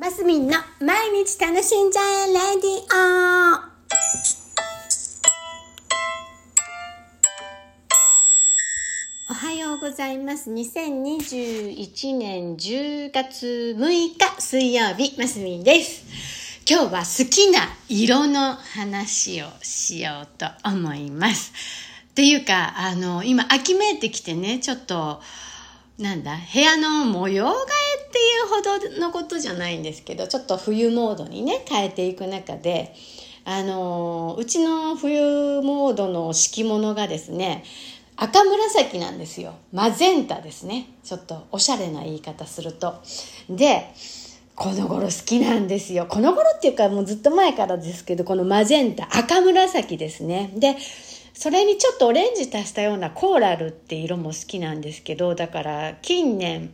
マスミンの毎日楽しんじゃえレディオおはようございます。2021年10月6日水曜日、マスミンです。今日は好きな色の話をしようと思います。っていうか、あの、今秋めいてきてね、ちょっと、なんだ、部屋の模様替えっていうほどのことじゃないんですけど、ちょっと冬モードにね、変えていく中で、あの、うちの冬モードの敷物がですね、赤紫なんですよ。マゼンタですね。ちょっとおしゃれな言い方すると。で、この頃好きなんですよ。この頃っていうかもうずっと前からですけど、このマゼンタ、赤紫ですね。で、それにちょっとオレンジ足したようなコーラルって色も好きなんですけど、だから近年、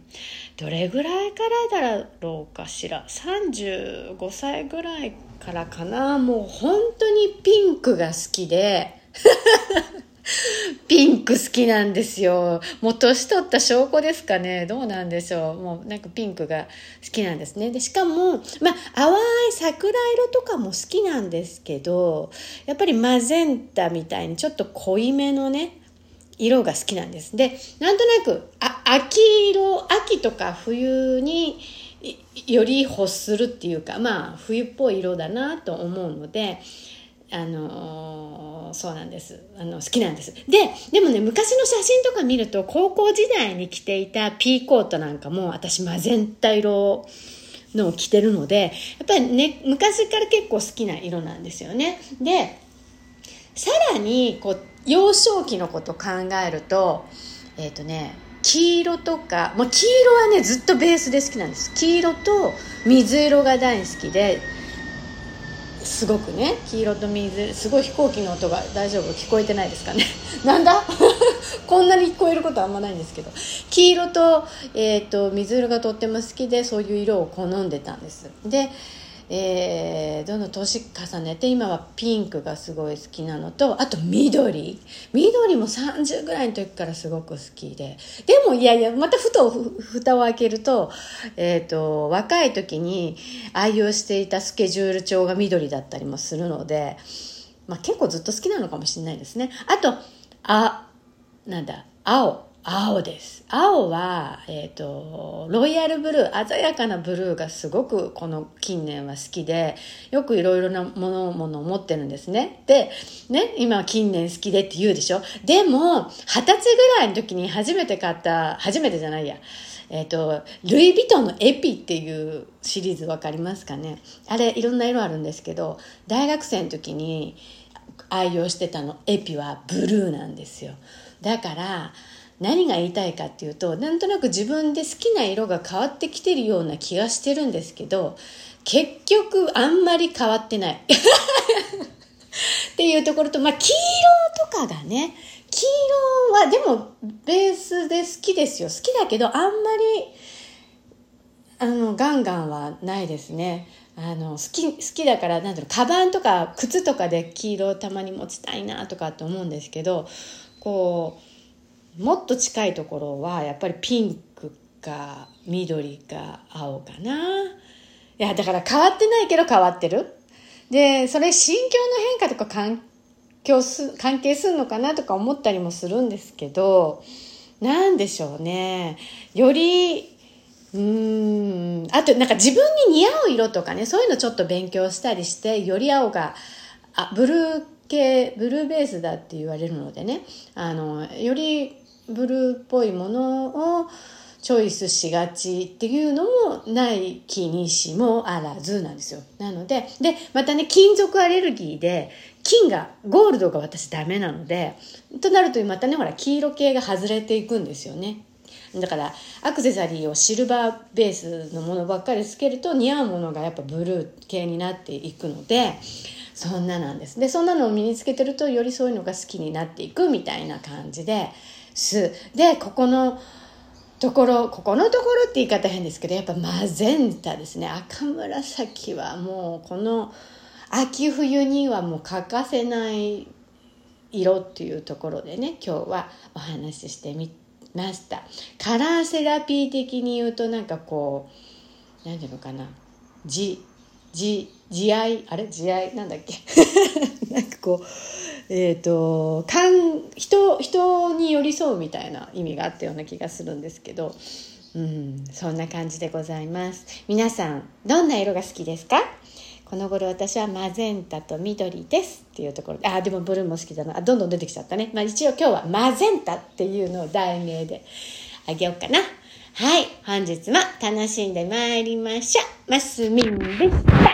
どれぐらいからだろうかしら？35歳ぐらいからかな？もう本当にピンクが好きで、ピンク好きなんですよ。もう年取った証拠ですかね？どうなんでしょう？もうなんかピンクが好きなんですね。で、しかも、まあ、淡い桜色とかも好きなんですけど、やっぱりマゼンタみたいにちょっと濃いめのね、色が好きなんです。で、なんとなく、あ、秋色、秋とか冬により欲するっていうか、まあ、冬っぽい色だなと思うので、あのー、そうなんです。あの、好きなんです。で、でもね、昔の写真とか見ると、高校時代に着ていたピーコートなんかも、私、マゼンタ色のを着てるので、やっぱりね、昔から結構好きな色なんですよね。で、さらに、こう、幼少期のこと考えると、えっ、ー、とね、黄色とか、もう黄色はね、ずっとベースで好きなんです。黄色と水色が大好きで、すごくね黄色と水すごい飛行機の音が大丈夫。聞こえてないですかね。なんだ？こんなに聞こえることはあんまないんですけど。黄色と,、えーと、水色がとっても好きでそういう色を好んでたんです。で、えー、どんどん年重ねて今はピンクがすごい好きなのとあと緑。緑も30ぐらいの時からすごく好きで。でもいやいやまたふと蓋を開けると,、えーと、若い時に愛用していたスケジュール帳が緑だったりもするので、まあ、結構ずっと好きなのかもしれないですね。あとあなんだ青。青です。青は、えっ、ー、と、ロイヤルブルー、鮮やかなブルーがすごくこの近年は好きで、よくいろいろなものを持ってるんですね。で、ね、今近年好きでって言うでしょ。でも、二十歳ぐらいの時に初めて買った、初めてじゃないや。えっ、ー、と、ルイ・ヴィトンのエピっていうシリーズわかりますかねあれ、いろんな色あるんですけど、大学生の時に愛用してたの、エピはブルーなんですよ。だから、何が言いたいかっていうとなんとなく自分で好きな色が変わってきてるような気がしてるんですけど結局あんまり変わってない。っていうところとまあ黄色とかがね。黄色はでもベースで好きですよ。好きだけどあんまりあのガンガンはないですね。あの好き好きだからなんだろうカバンとか靴とかで黄色をたまに持ちたいなとかって思うんですけどこうもっと近いところはやっぱりピンクか緑か青かな。いやだから変わってないけど変わってる。でそれ心境の変化とか環境す関係するのかなとか思ったりもするんですけどなんでしょうね。よりうーんあとなんか自分に似合う色とかねそういうのちょっと勉強したりしてより青があブルー系ブルーベースだって言われるのでね。あのよりブルーっぽいものをチョイスしがちっていうのもない気にしもあらずなんですよ。なので、で、またね、金属アレルギーで、金が、ゴールドが私ダメなので、となるとまたね、ほら、黄色系が外れていくんですよね。だから、アクセサリーをシルバーベースのものばっかりつけると似合うものがやっぱブルー系になっていくので、そんななんです。で、そんなのを身につけてるとよりそういうのが好きになっていくみたいな感じで、す。で、ここのところ、ここのところって言い方変ですけど、やっぱマゼンタですね。赤紫はもうこの秋冬にはもう欠かせない色っていうところでね、今日はお話ししてみました。カラーセラピー的に言うとなんかこう、何ていうのかな。じじ慈愛？あれ？慈愛？なんだっけ？なんかこうえっ、ー、とかん人人に寄り添うみたいな意味があったような気がするんですけどうんそんな感じでございます。皆さんどんな色が好きですか？この頃私はマゼンタと緑ですっていうところ。であでもブルーも好きだな。あどんどん出てきちゃったね、まあ、一応今日はマゼンタっていうのを題名であげようかな。はい本日も楽しんでまいりましょう。マスミンでした。